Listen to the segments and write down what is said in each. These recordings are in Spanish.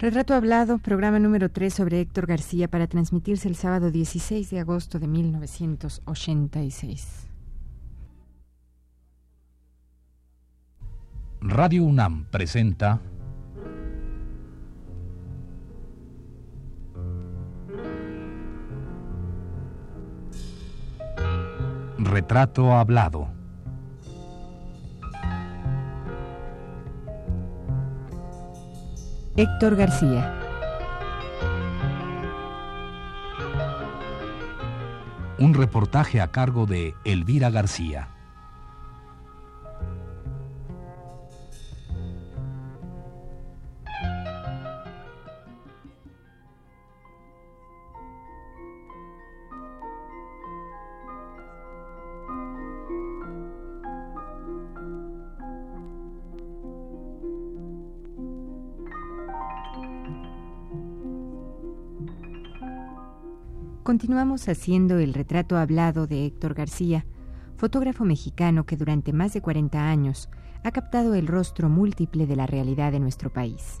Retrato Hablado, programa número 3 sobre Héctor García para transmitirse el sábado 16 de agosto de 1986. Radio UNAM presenta Retrato Hablado. Héctor García. Un reportaje a cargo de Elvira García. Continuamos haciendo el retrato hablado de Héctor García, fotógrafo mexicano que durante más de 40 años ha captado el rostro múltiple de la realidad de nuestro país.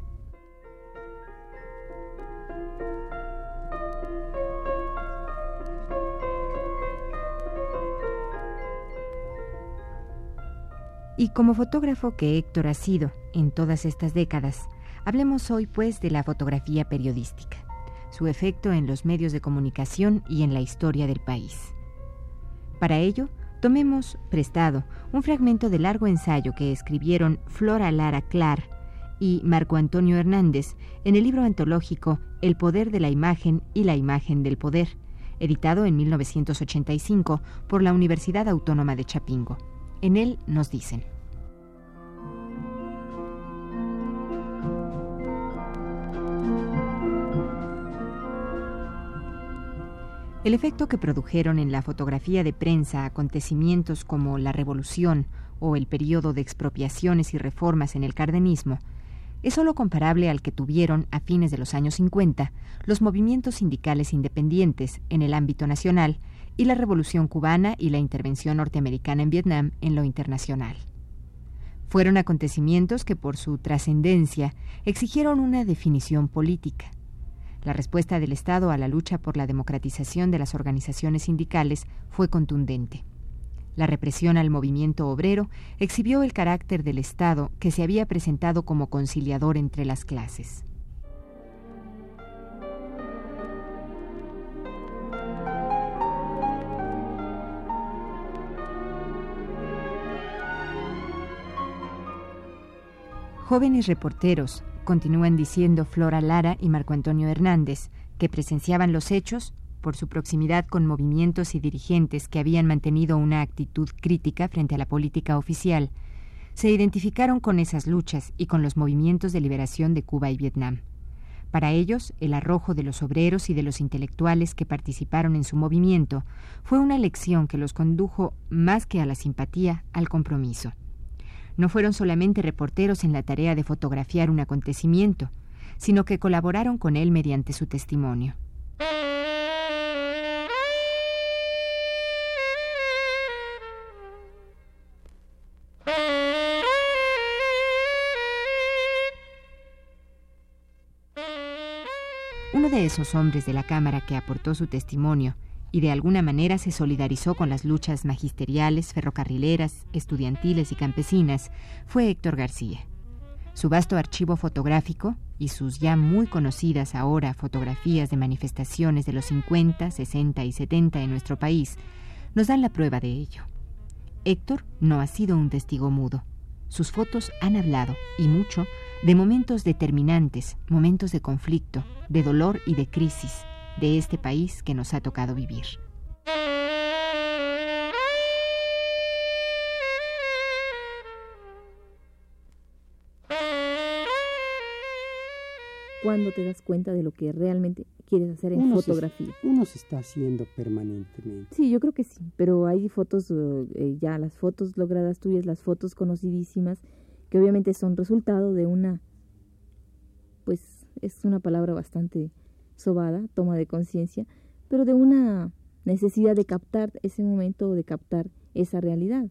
Y como fotógrafo que Héctor ha sido en todas estas décadas, hablemos hoy pues de la fotografía periodística su efecto en los medios de comunicación y en la historia del país. Para ello, tomemos prestado un fragmento del largo ensayo que escribieron Flora Lara Clar y Marco Antonio Hernández en el libro antológico El poder de la imagen y la imagen del poder, editado en 1985 por la Universidad Autónoma de Chapingo. En él nos dicen. El efecto que produjeron en la fotografía de prensa acontecimientos como la Revolución o el periodo de expropiaciones y reformas en el cardenismo es sólo comparable al que tuvieron a fines de los años 50 los movimientos sindicales independientes en el ámbito nacional y la Revolución cubana y la intervención norteamericana en Vietnam en lo internacional. Fueron acontecimientos que por su trascendencia exigieron una definición política la respuesta del Estado a la lucha por la democratización de las organizaciones sindicales fue contundente. La represión al movimiento obrero exhibió el carácter del Estado que se había presentado como conciliador entre las clases. Jóvenes reporteros, continúan diciendo Flora Lara y Marco Antonio Hernández, que presenciaban los hechos por su proximidad con movimientos y dirigentes que habían mantenido una actitud crítica frente a la política oficial, se identificaron con esas luchas y con los movimientos de liberación de Cuba y Vietnam. Para ellos, el arrojo de los obreros y de los intelectuales que participaron en su movimiento fue una lección que los condujo más que a la simpatía, al compromiso no fueron solamente reporteros en la tarea de fotografiar un acontecimiento, sino que colaboraron con él mediante su testimonio. Uno de esos hombres de la Cámara que aportó su testimonio y de alguna manera se solidarizó con las luchas magisteriales, ferrocarrileras, estudiantiles y campesinas, fue Héctor García. Su vasto archivo fotográfico y sus ya muy conocidas ahora fotografías de manifestaciones de los 50, 60 y 70 en nuestro país nos dan la prueba de ello. Héctor no ha sido un testigo mudo. Sus fotos han hablado, y mucho, de momentos determinantes, momentos de conflicto, de dolor y de crisis, de este país que nos ha tocado vivir. cuando te das cuenta de lo que realmente quieres hacer en fotografía. uno se está haciendo permanentemente. Sí, yo creo que sí, pero hay fotos, eh, ya las fotos logradas tuyas, las fotos conocidísimas, que obviamente son resultado de una, pues es una palabra bastante sobada, toma de conciencia, pero de una necesidad de captar ese momento o de captar esa realidad.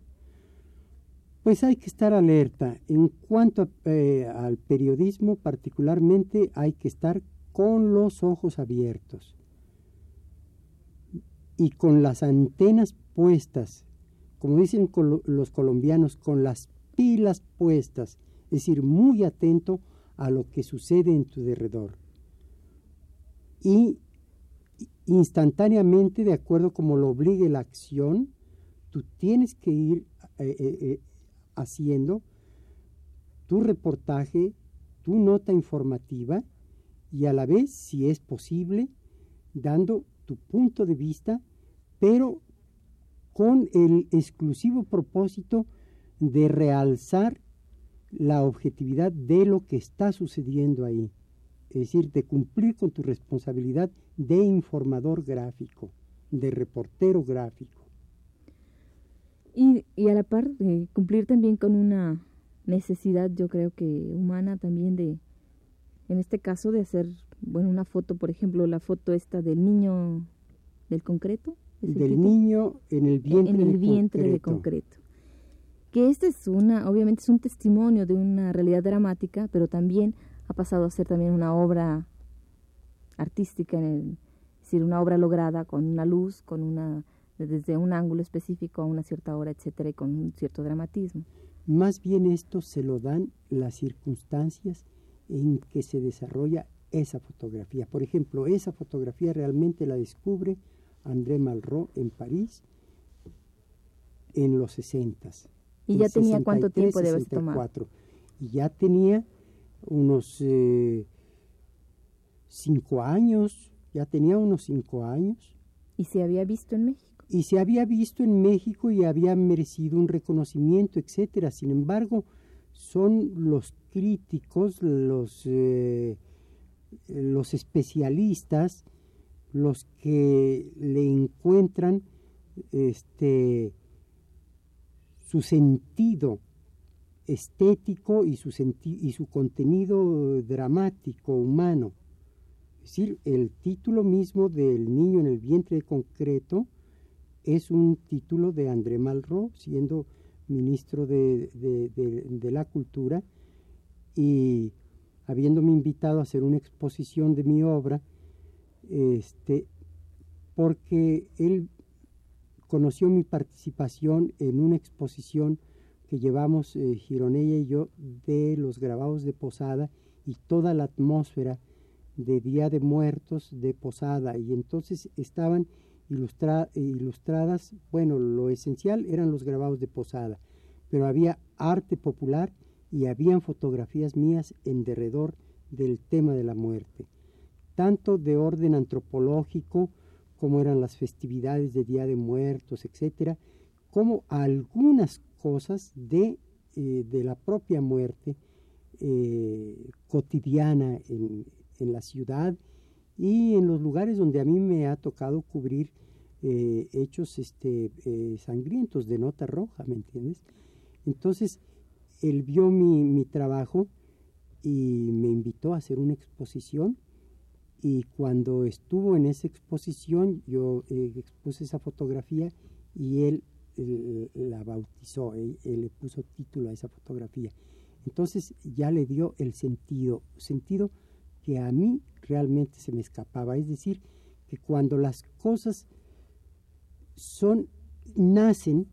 Pues hay que estar alerta. En cuanto eh, al periodismo, particularmente hay que estar con los ojos abiertos y con las antenas puestas, como dicen los colombianos, con las pilas puestas, es decir, muy atento a lo que sucede en tu derredor. Y instantáneamente, de acuerdo como lo obligue la acción, tú tienes que ir eh, eh, eh, haciendo tu reportaje, tu nota informativa y a la vez, si es posible, dando tu punto de vista, pero con el exclusivo propósito de realzar la objetividad de lo que está sucediendo ahí. Es decir, de cumplir con tu responsabilidad de informador gráfico, de reportero gráfico. Y, y a la par, de cumplir también con una necesidad, yo creo que humana también de, en este caso, de hacer, bueno, una foto, por ejemplo, la foto esta del niño del concreto. Del niño en el vientre, en el vientre de concreto. Que este es una, obviamente es un testimonio de una realidad dramática, pero también ha pasado a ser también una obra artística, en el, es decir, una obra lograda con una luz, con una desde un ángulo específico a una cierta hora, etcétera, y con un cierto dramatismo. Más bien esto se lo dan las circunstancias en que se desarrolla esa fotografía. Por ejemplo, esa fotografía realmente la descubre André Malraux en París en los 60. ¿Y ya tenía cuánto tiempo de haber tomado? Y ya tenía unos eh, cinco años, ya tenía unos cinco años. ¿Y se había visto en México? Y se había visto en México y había merecido un reconocimiento, etcétera. Sin embargo, son los críticos, los, eh, los especialistas, los que le encuentran este, su sentido estético y su, y su contenido dramático, humano. Es decir, el título mismo del niño en el vientre de concreto es un título de André Malraux, siendo ministro de, de, la Cultura, y habiéndome invitado a hacer una exposición de mi obra, este, porque él conoció mi participación en una exposición que llevamos eh, Gironella y yo de los grabados de Posada y toda la atmósfera de Día de Muertos de Posada. Y entonces estaban ilustradas, bueno, lo esencial eran los grabados de Posada, pero había arte popular y habían fotografías mías en derredor del tema de la muerte, tanto de orden antropológico, como eran las festividades de Día de Muertos, etcétera, como algunas cosas de, eh, de la propia muerte eh, cotidiana en, en, la ciudad y en los lugares donde a mí me ha tocado cubrir eh, hechos este, sangrientos de nota roja, ¿me entiendes? Entonces, él vio mi, mi trabajo y me invitó a hacer una exposición y cuando estuvo en esa exposición yo expuse esa fotografía y él la bautizó, él, le puso título a esa fotografía. Entonces ya le dio el sentido, sentido que a mí realmente se me escapaba. Es decir, que cuando las cosas son, nacen,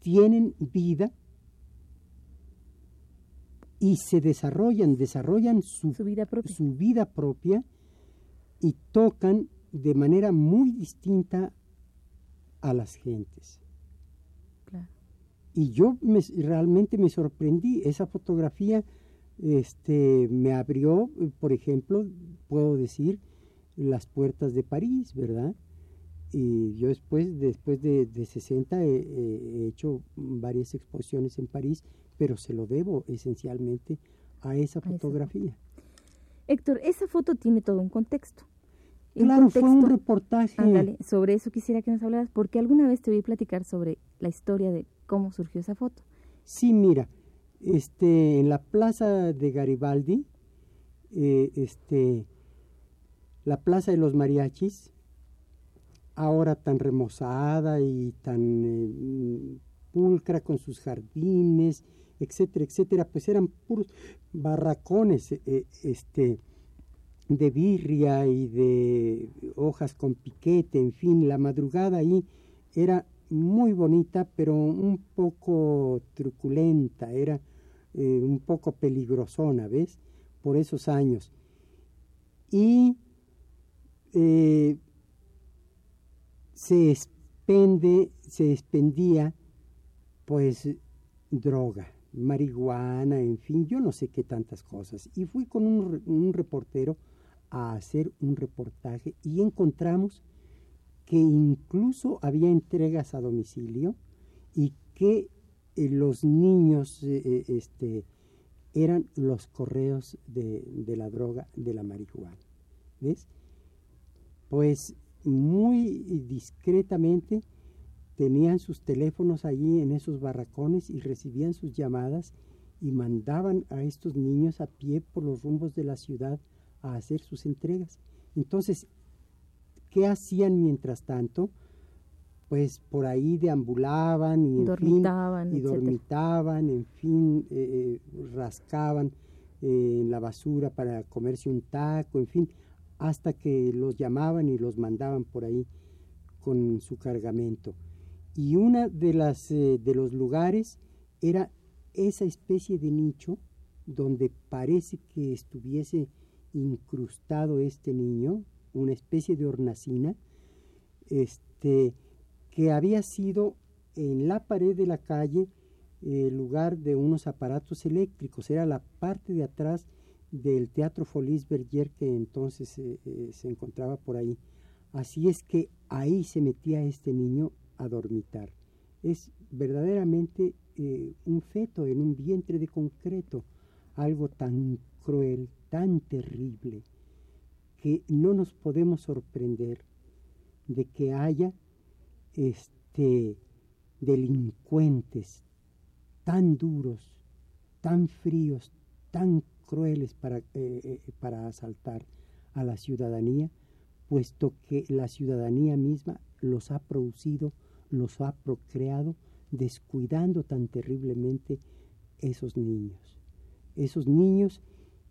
tienen vida y se desarrollan, desarrollan su, vida propia. su vida propia y tocan de manera muy distinta a las gentes. Y yo me, realmente me sorprendí. Esa fotografía este, me abrió, por ejemplo, puedo decir, las puertas de París, ¿verdad? Y yo después, después de, de 60 he, hecho varias exposiciones en París, pero se lo debo esencialmente a esa fotografía. Héctor, esa foto tiene todo un contexto. Claro, fue un reportaje. Ándale, sobre eso quisiera que nos hablaras, porque alguna vez te voy a platicar sobre la historia de cómo surgió esa foto. Sí, mira, este, en la plaza de Garibaldi, eh, este, la plaza de los mariachis, ahora tan remozada y tan, eh, pulcra con sus jardines, etcétera, etcétera, pues eran puros barracones eh, este, de birria y de hojas con piquete, en fin, la madrugada ahí era muy bonita, pero un poco truculenta, era eh, un poco peligrosona, ¿ves? Por esos años. Y eh, se expende, se expendía pues droga, marihuana, en fin, yo no sé qué tantas cosas. Y fui con un, reportero a hacer un reportaje y encontramos que incluso había entregas a domicilio y que eh, los niños eh, eh, este, eran los correos de, de, la droga, de la marihuana. ¿Ves? Pues muy discretamente tenían sus teléfonos allí en esos barracones y recibían sus llamadas y mandaban a estos niños a pie por los rumbos de la ciudad a hacer sus entregas. Entonces, ¿qué hacían mientras tanto? Pues por ahí deambulaban y, en fin, y dormitaban, en fin, eh, eh, rascaban eh, en la basura para comerse un taco, en fin, hasta que los llamaban y los mandaban por ahí con su cargamento y una de las eh, de los lugares era esa especie de nicho donde parece que estuviese incrustado este niño, una especie de hornacina, este, que había sido en la pared de la calle el lugar de unos aparatos eléctricos, era la parte de atrás del Teatro Folies Berger que entonces eh, eh, se encontraba por ahí. Así es que ahí se metía este niño a dormitar. Es verdaderamente eh, un feto en un vientre de concreto, algo tan cruel, tan terrible, que no nos podemos sorprender de que haya este, delincuentes tan duros, tan fríos, tan crueles para, eh, eh, para asaltar a la ciudadanía, puesto que la ciudadanía misma los ha producido los ha procreado descuidando tan terriblemente esos niños. Esos niños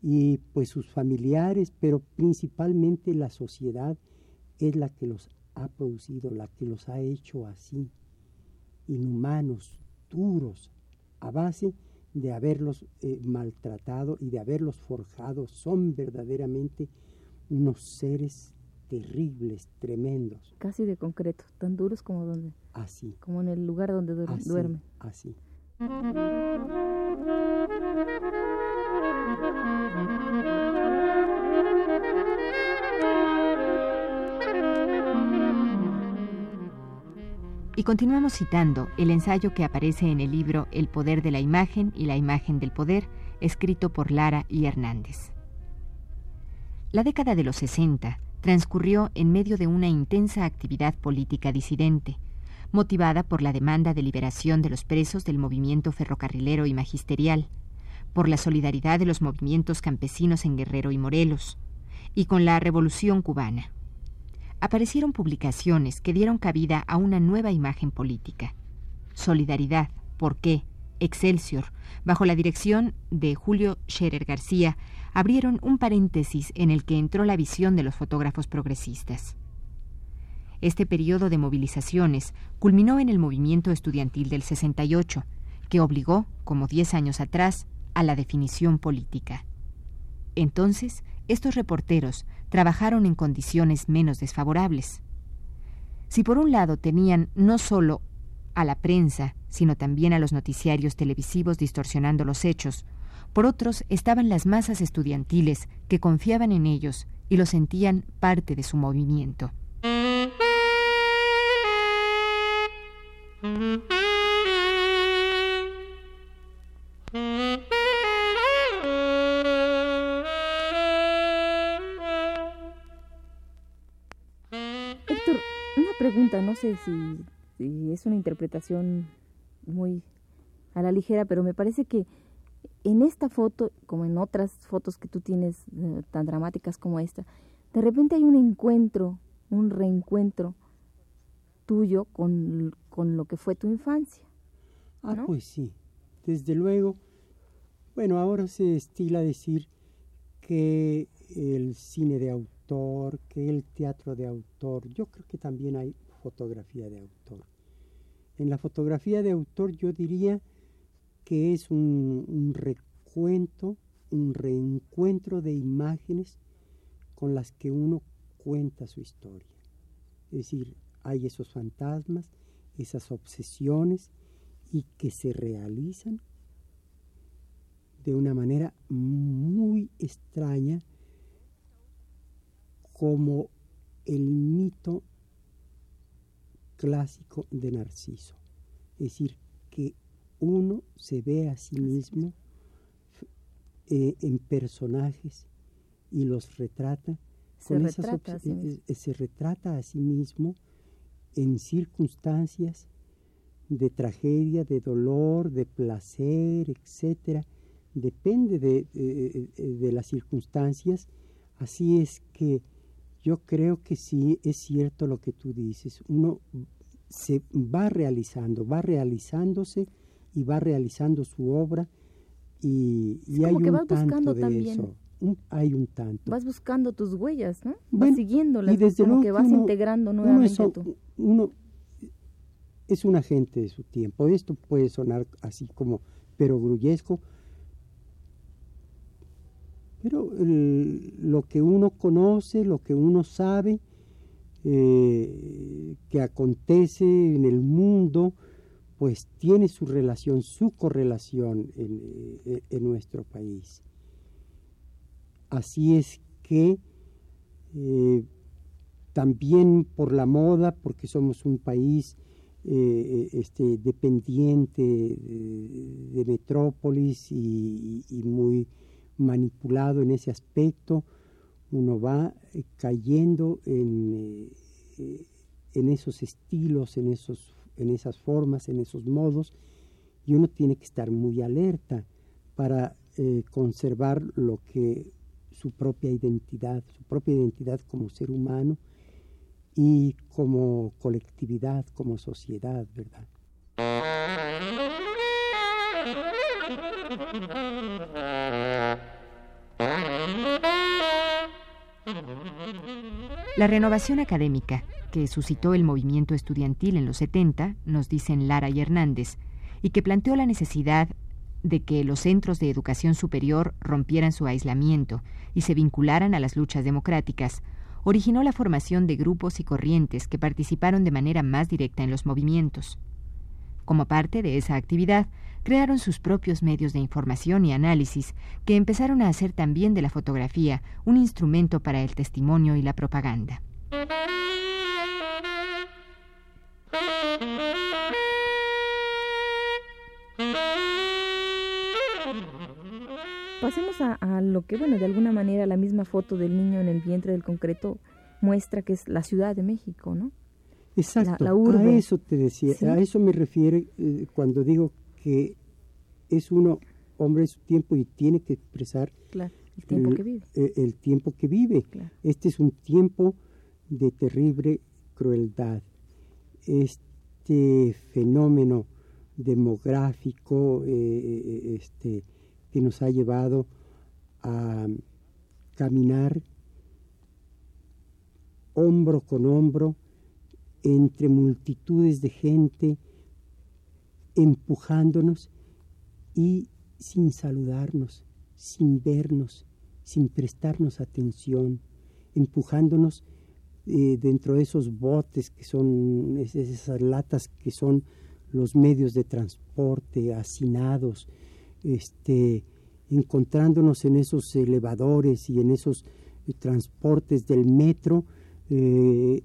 y pues sus familiares, pero principalmente la sociedad es la que los ha producido, la que los ha hecho así, inhumanos, duros, a base de haberlos eh, maltratado y de haberlos forjado. Son verdaderamente unos seres terribles, tremendos. Casi de concreto, tan duros como donde. Así. Como en el lugar donde duerme. Así. Y continuamos citando el ensayo que aparece en el libro El poder de la imagen y la imagen del poder, escrito por Lara y Hernández. La década de los 60 transcurrió en medio de una intensa actividad política disidente, motivada por la demanda de liberación de los presos del movimiento ferrocarrilero y magisterial, por la solidaridad de los movimientos campesinos en Guerrero y Morelos, y con la Revolución cubana. Aparecieron publicaciones que dieron cabida a una nueva imagen política. Solidaridad, ¿por qué? Excelsior, bajo la dirección de Julio Scherer García, abrieron un paréntesis en el que entró la visión de los fotógrafos progresistas. Este periodo de movilizaciones culminó en el movimiento estudiantil del 68, que obligó, como diez años atrás, a la definición política. Entonces, estos reporteros trabajaron en condiciones menos desfavorables. Si por un lado tenían no solo a la prensa, sino también a los noticiarios televisivos distorsionando los hechos, por otros estaban las masas estudiantiles que confiaban en ellos y lo sentían parte de su movimiento. Héctor, una pregunta, no sé si, si es una interpretación muy a la ligera, pero me parece que en esta foto, como en otras fotos que tú tienes eh, tan dramáticas como esta, de repente hay un encuentro, un reencuentro tuyo con, con, lo que fue tu infancia. Ah, pues sí, desde luego. Bueno, ahora se estila decir que el cine de autor, que el teatro de autor, yo creo que también hay fotografía de autor. En la fotografía de autor yo diría que es un, recuento, un reencuentro de imágenes con las que uno cuenta su historia. Es decir, hay esos fantasmas, esas obsesiones y que se realizan de una manera muy extraña como el mito clásico de Narciso. Es decir, que uno se ve a sí mismo eh, en personajes y los retrata. Se retrata, a sí mismo. Eh, se retrata a sí mismo en circunstancias de tragedia, de dolor, de placer, etcétera. Depende de, de, las circunstancias. Así es que yo creo que sí es cierto lo que tú dices. Uno se va realizando, va realizándose y va realizando su obra y, hay un tanto de eso. hay un tanto. Vas buscando tus huellas, ¿no? Vas siguiéndolas, y desde como que vas integrando nuevamente uno es, uno es un agente de su tiempo. Esto puede sonar así como perogrullesco, pero lo que uno conoce, lo que uno sabe, eh, que acontece en el mundo, pues tiene su relación, su correlación en, eh, nuestro país. Así es que eh, también por la moda, porque somos un país este, dependiente de, metrópolis y, muy manipulado en ese aspecto, uno va eh, cayendo en, eh, en esos estilos, en, esos, en esas formas, en esos modos, y uno tiene que estar muy alerta para eh, conservar lo que su propia identidad, su propia identidad como ser humano y como colectividad, como sociedad, ¿verdad? La renovación académica que suscitó el movimiento estudiantil en los 70, nos dicen Lara y Hernández, y que planteó la necesidad de que los centros de educación superior rompieran su aislamiento y se vincularan a las luchas democráticas, originó la formación de grupos y corrientes que participaron de manera más directa en los movimientos. Como parte de esa actividad, crearon sus propios medios de información y análisis que empezaron a hacer también de la fotografía un instrumento para el testimonio y la propaganda. Pasemos a, lo que, bueno, de alguna manera la misma foto del niño en el vientre del concreto muestra que es la Ciudad de México, ¿no? Exacto, a eso te decía, a eso me refiero eh, cuando digo que es uno hombre de su tiempo y tiene que expresar el tiempo que vive. Eh, el, tiempo que vive. Este es un tiempo de terrible crueldad. Este fenómeno demográfico eh, este, que nos ha llevado a caminar hombro con hombro entre multitudes de gente empujándonos y sin saludarnos, sin vernos, sin prestarnos atención, empujándonos eh, dentro de esos botes que son esas latas que son los medios de transporte hacinados, este, encontrándonos en esos elevadores y en esos transportes del metro, eh,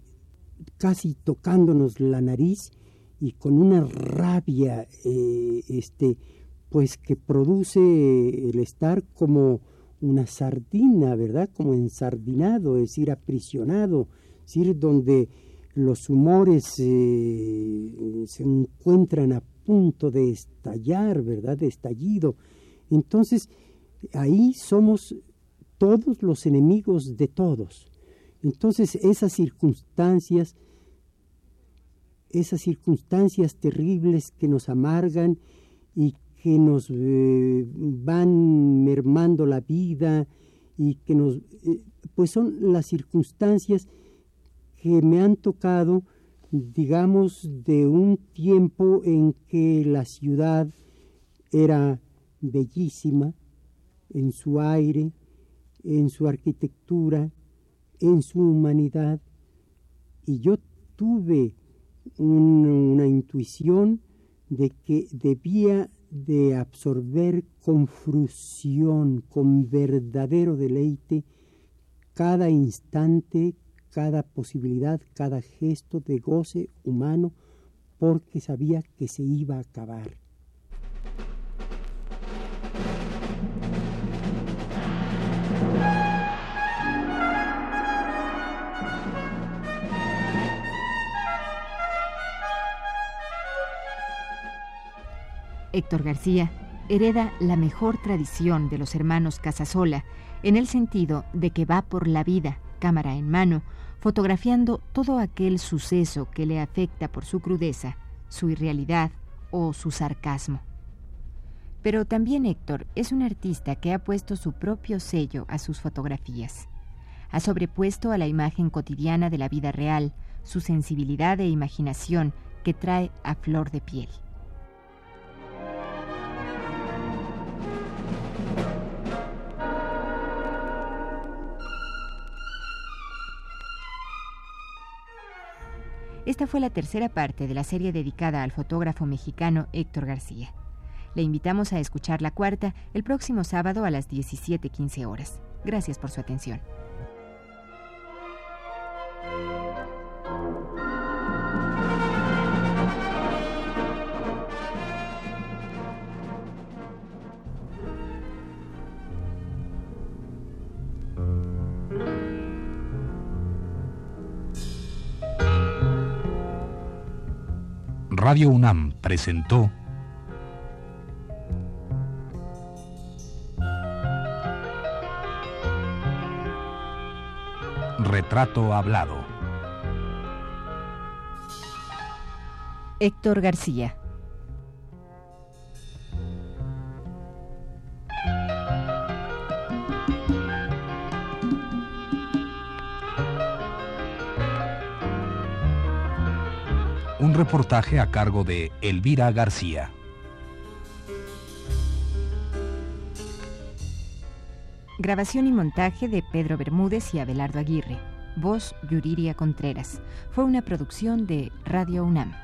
casi tocándonos la nariz y con una rabia este, pues que produce el estar como una sardina, ¿verdad? Como ensardinado, es decir, aprisionado, decir, donde los humores eh, se encuentran a punto de estallar, ¿verdad? De estallido. Entonces, ahí somos todos los enemigos de todos. Entonces, esas circunstancias esas circunstancias terribles que nos amargan y que nos eh, van mermando la vida y que nos eh, pues son las circunstancias que me han tocado digamos de un tiempo en que la ciudad era bellísima en su aire, en su arquitectura, en su humanidad. Y yo tuve una intuición de que debía de absorber con fruición, con verdadero deleite, cada instante, cada posibilidad, cada gesto de goce humano, porque sabía que se iba a acabar. Héctor García hereda la mejor tradición de los hermanos Casasola en el sentido de que va por la vida, cámara en mano, fotografiando todo aquel suceso que le afecta por su crudeza, su irrealidad o su sarcasmo. Pero también Héctor es un artista que ha puesto su propio sello a sus fotografías. Ha sobrepuesto a la imagen cotidiana de la vida real su sensibilidad e imaginación que trae a flor de piel. Esta fue la tercera parte de la serie dedicada al fotógrafo mexicano Héctor García. Le invitamos a escuchar la cuarta el próximo sábado a las 17.15 horas. Gracias por su atención. Radio UNAM presentó Retrato Hablado. Héctor García. Un reportaje a cargo de Elvira García. Grabación y montaje de Pedro Bermúdez y Abelardo Aguirre. Voz Yuriria Contreras. Fue una producción de Radio UNAM.